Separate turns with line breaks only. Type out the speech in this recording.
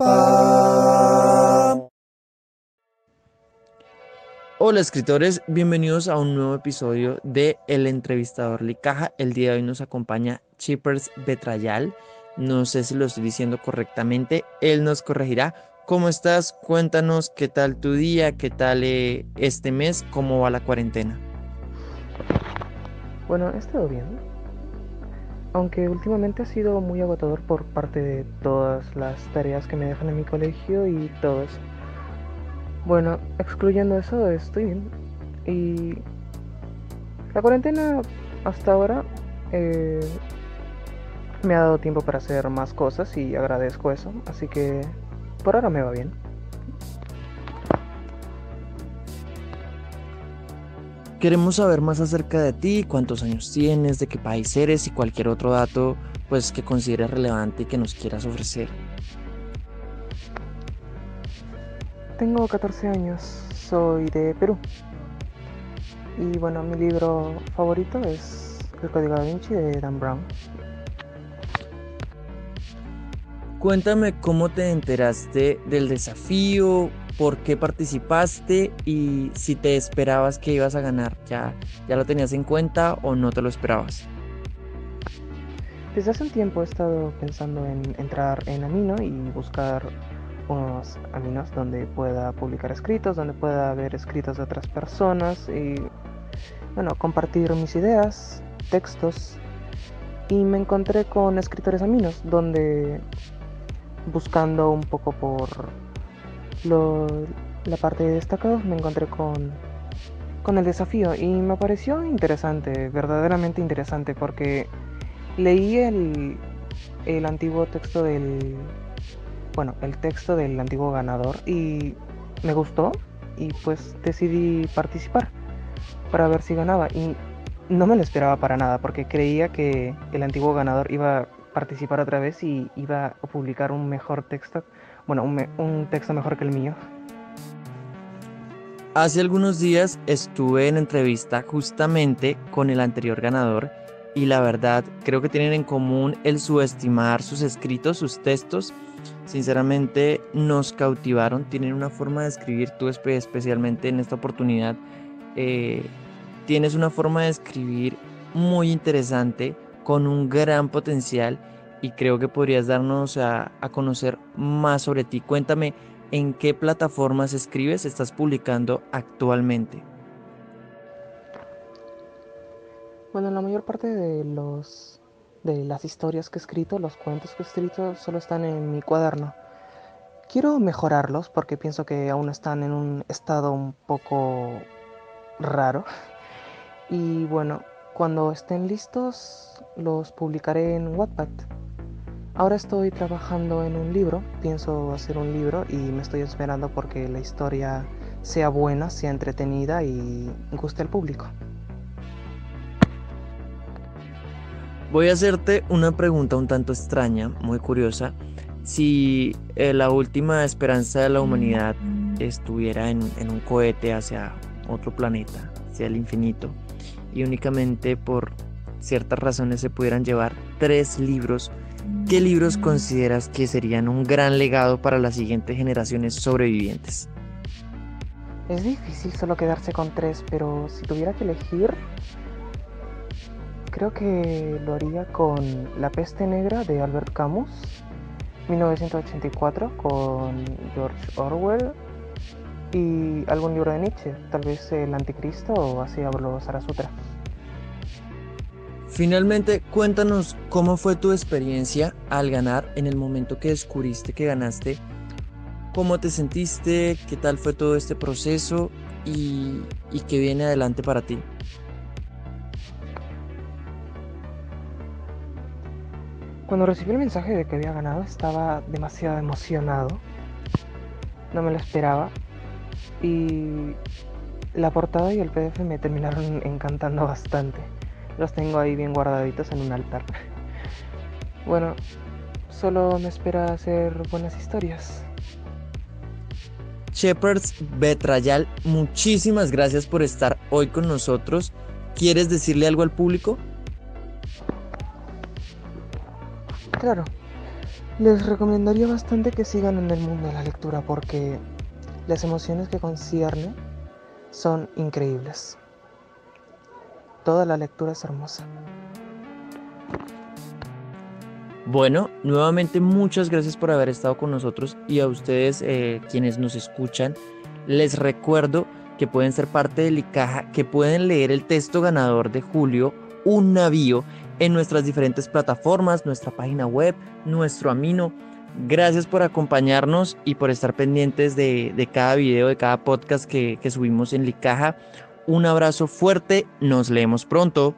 Hola escritores, bienvenidos a un nuevo episodio de El entrevistador Licaja. El día de hoy nos acompaña Chippers Betrayal. No sé si lo estoy diciendo correctamente, él nos corregirá. ¿Cómo estás? Cuéntanos qué tal tu día, qué tal eh, este mes, cómo va la cuarentena.
Bueno, he estado bien. Aunque últimamente ha sido muy agotador por parte de todas las tareas que me dejan en mi colegio y todo eso. Bueno, excluyendo eso, estoy bien. Y la cuarentena hasta ahora eh, me ha dado tiempo para hacer más cosas y agradezco eso. Así que por ahora me va bien.
Queremos saber más acerca de ti, cuántos años tienes, de qué país eres y cualquier otro dato pues que consideres relevante y que nos quieras ofrecer.
Tengo 14 años, soy de Perú. Y bueno, mi libro favorito es El Código da Vinci de Dan Brown.
Cuéntame cómo te enteraste del desafío, por qué participaste y si te esperabas que ibas a ganar. ¿Ya, ya lo tenías en cuenta o no te lo esperabas?
Desde hace un tiempo he estado pensando en entrar en Amino y buscar unos aminos donde pueda publicar escritos, donde pueda ver escritos de otras personas y bueno, compartir mis ideas, textos. Y me encontré con escritores aminos, donde buscando un poco por la parte de destacados me encontré con, con el desafío y me pareció interesante, verdaderamente interesante, porque leí el, el antiguo texto del, bueno, el texto del antiguo ganador y me gustó y pues decidí participar para ver si ganaba y no me lo esperaba para nada porque creía que el antiguo ganador iba a participar otra vez y iba a publicar un mejor texto bueno, un, texto mejor que el mío.
Hace algunos días estuve en entrevista justamente con el anterior ganador y la verdad creo que tienen en común el subestimar sus escritos, sus textos. Sinceramente nos cautivaron, tienen una forma de escribir, tú especialmente en esta oportunidad, eh, tienes una forma de escribir muy interesante, con un gran potencial y creo que podrías darnos a, conocer más sobre ti. Cuéntame en qué plataformas escribes, estás publicando actualmente.
Bueno, la mayor parte de los de las historias que he escrito, los cuentos que he escrito, solo están en mi cuaderno. Quiero mejorarlos porque pienso que aún están en un estado un poco raro. Y bueno, cuando estén listos los publicaré en Wattpad. Ahora estoy trabajando en un libro, pienso hacer un libro y me estoy esperando porque la historia sea buena, sea entretenida y guste al público.
Voy a hacerte una pregunta un tanto extraña, muy curiosa. Si eh, la última esperanza de la humanidad estuviera en, en un cohete hacia otro planeta, hacia el infinito, y únicamente por ciertas razones se pudieran llevar tres libros ¿qué libros consideras que serían un gran legado para las siguientes generaciones sobrevivientes?
Es difícil solo quedarse con tres, pero si tuviera que elegir, creo que lo haría con La peste negra de Albert Camus, 1984 con George Orwell y algún libro de Nietzsche, tal vez El Anticristo o así hablo Zarathustra.
Finalmente, cuéntanos cómo fue tu experiencia al ganar en el momento que descubriste que ganaste. ¿Cómo te sentiste? ¿Qué tal fue todo este proceso? ¿Y, y qué viene adelante para ti?
Cuando recibí el mensaje de que había ganado estaba demasiado emocionado. No me lo esperaba. Y la portada y el PDF me terminaron encantando bastante. Los tengo ahí bien guardaditos en un altar. Bueno, solo me espera hacer buenas historias.
Shepherds Betrayal, muchísimas gracias por estar hoy con nosotros. ¿Quieres decirle algo al público?
Claro. Les recomendaría bastante que sigan en el mundo de la lectura porque las emociones que concierne son increíbles. Toda la lectura es hermosa.
Bueno, nuevamente muchas gracias por haber estado con nosotros y a ustedes eh, quienes nos escuchan, les recuerdo que pueden ser parte del ICAJA, que pueden leer el texto ganador de Julio, Un navío, en nuestras diferentes plataformas, nuestra página web, nuestro amino. Gracias por acompañarnos y por estar pendientes de, cada video, de cada podcast que, que subimos en Licaja. Un abrazo fuerte, nos leemos pronto.